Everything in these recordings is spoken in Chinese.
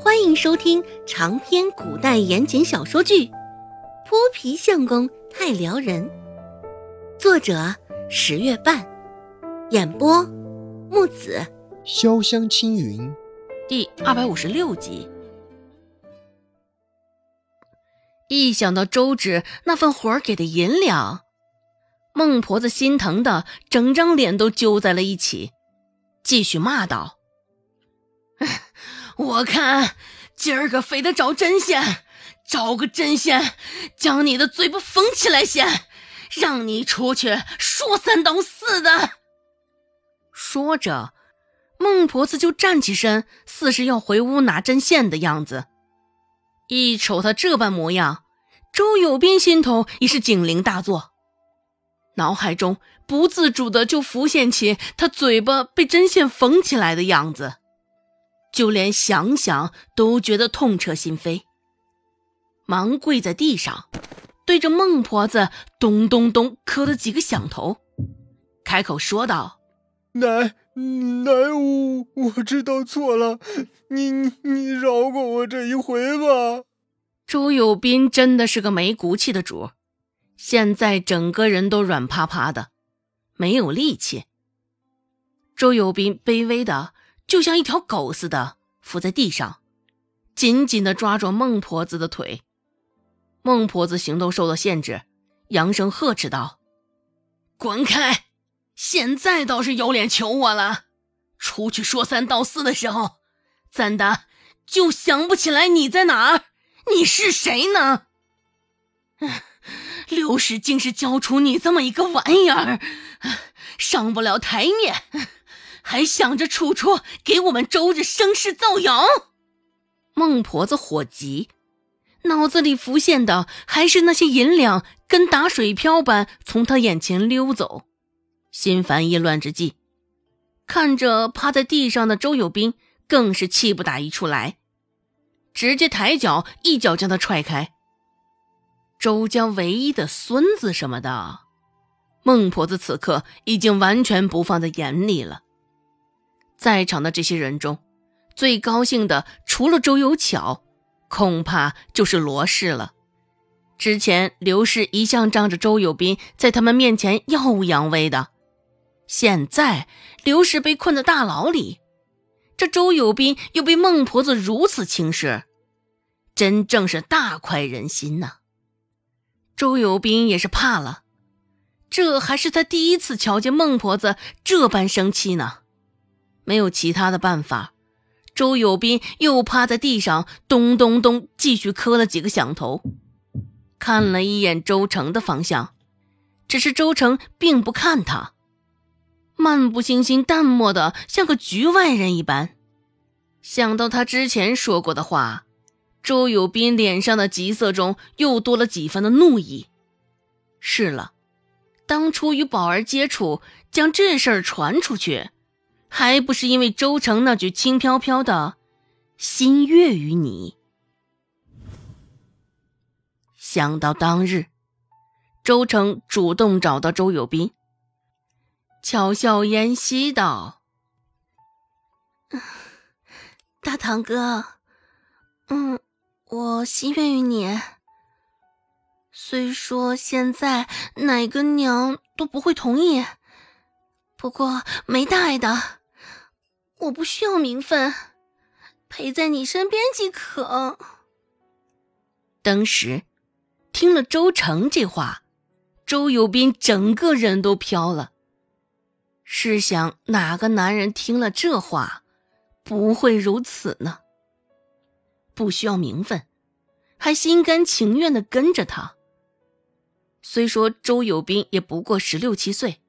欢迎收听长篇古代言情小说剧《泼皮相公太撩人》，作者十月半，演播木子潇湘青云，第二百五十六集。一想到周芷那份活儿给的银两，孟婆子心疼的整张脸都揪在了一起，继续骂道。我看今儿个非得找针线，找个针线将你的嘴巴缝起来先，让你出去说三道四的。说着，孟婆子就站起身，似是要回屋拿针线的样子。一瞅她这般模样，周有斌心头已是警铃大作，脑海中不自主的就浮现起她嘴巴被针线缝起来的样子。就连想想都觉得痛彻心扉，忙跪在地上，对着孟婆子咚咚咚磕了几个响头，开口说道：“奶奶，我我知道错了，你你饶过我这一回吧。”周有斌真的是个没骨气的主，现在整个人都软趴趴的，没有力气。周有斌卑微的。就像一条狗似的伏在地上，紧紧的抓住孟婆子的腿。孟婆子行动受到限制，扬声呵斥道：“滚开！现在倒是有脸求我了。出去说三道四的时候，怎的就想不起来你在哪儿？你是谁呢？刘氏竟是教出你这么一个玩意儿，上不了台面。”还想着楚楚给我们周日生事造谣，孟婆子火急，脑子里浮现的还是那些银两跟打水漂般从他眼前溜走，心烦意乱之际，看着趴在地上的周有斌，更是气不打一处来，直接抬脚一脚将他踹开。周家唯一的孙子什么的，孟婆子此刻已经完全不放在眼里了。在场的这些人中，最高兴的除了周有巧，恐怕就是罗氏了。之前刘氏一向仗着周有斌在他们面前耀武扬威的，现在刘氏被困在大牢里，这周有斌又被孟婆子如此轻视，真正是大快人心呐。周有斌也是怕了，这还是他第一次瞧见孟婆子这般生气呢。没有其他的办法，周有斌又趴在地上，咚咚咚继续磕了几个响头，看了一眼周成的方向，只是周成并不看他，漫不经心、淡漠的像个局外人一般。想到他之前说过的话，周有斌脸上的急色中又多了几分的怒意。是了，当初与宝儿接触，将这事儿传出去。还不是因为周成那句轻飘飘的“心悦于你”。想到当日，周成主动找到周有斌，巧笑嫣兮道：“大堂哥，嗯，我心悦于你。虽说现在哪个娘都不会同意，不过没大碍的。”我不需要名分，陪在你身边即可。当时听了周成这话，周有斌整个人都飘了。试想，哪个男人听了这话不会如此呢？不需要名分，还心甘情愿的跟着他。虽说周有斌也不过十六七岁，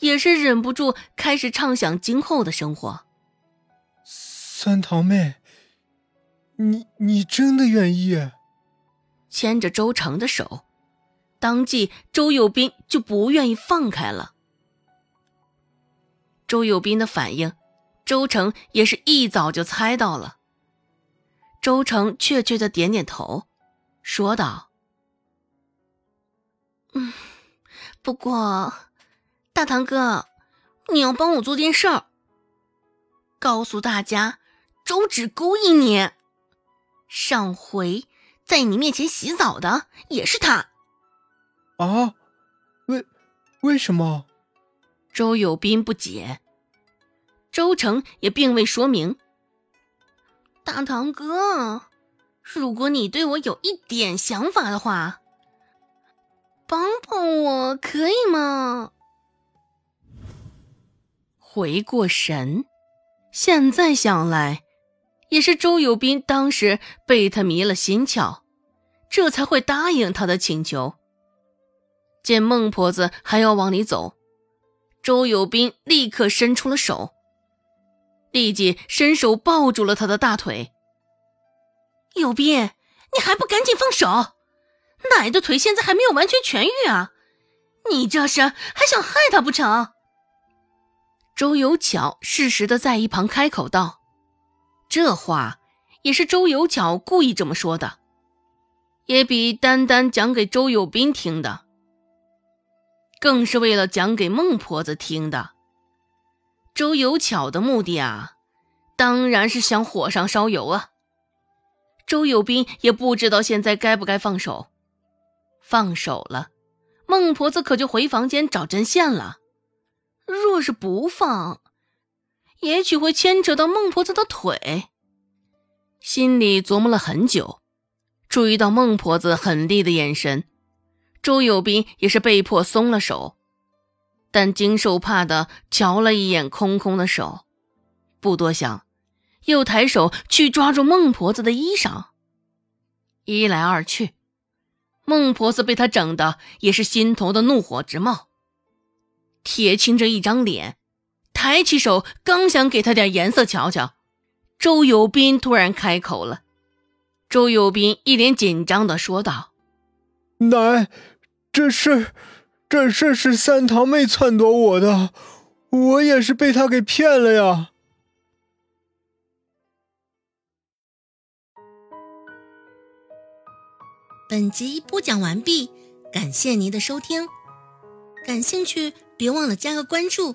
也是忍不住开始畅想今后的生活。三堂妹，你你真的愿意？牵着周成的手，当即周有斌就不愿意放开了。周有斌的反应，周成也是一早就猜到了。周成确切的点点头，说道：“嗯，不过，大堂哥，你要帮我做件事儿，告诉大家。”周芷勾引你，上回在你面前洗澡的也是他。啊？为为什么？周有斌不解，周成也并未说明。大堂哥，如果你对我有一点想法的话，帮帮我可以吗？回过神，现在想来，也是周有斌当时被他迷了心窍，这才会答应他的请求。见孟婆子还要往里走，周有斌立刻伸出了手。立即伸手抱住了他的大腿。有斌，你还不赶紧放手！奶的腿现在还没有完全痊愈啊！你这是还想害他不成？周有巧适时的在一旁开口道：“这话也是周有巧故意这么说的，也比单单讲给周有斌听的，更是为了讲给孟婆子听的。”周有巧的目的啊，当然是想火上烧油啊。周有斌也不知道现在该不该放手，放手了，孟婆子可就回房间找针线了。若是不放，也许会牵扯到孟婆子的腿。心里琢磨了很久，注意到孟婆子狠厉的眼神，周有斌也是被迫松了手。但精瘦怕的瞧了一眼空空的手，不多想，又抬手去抓住孟婆子的衣裳。一来二去，孟婆子被他整的也是心头的怒火直冒，铁青着一张脸，抬起手刚想给他点颜色瞧瞧，周有斌突然开口了。周有斌一脸紧张的说道：“奶，这事……”这事是三堂妹撺掇我的，我也是被她给骗了呀。本集播讲完毕，感谢您的收听。感兴趣，别忘了加个关注，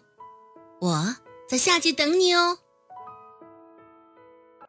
我在下集等你哦。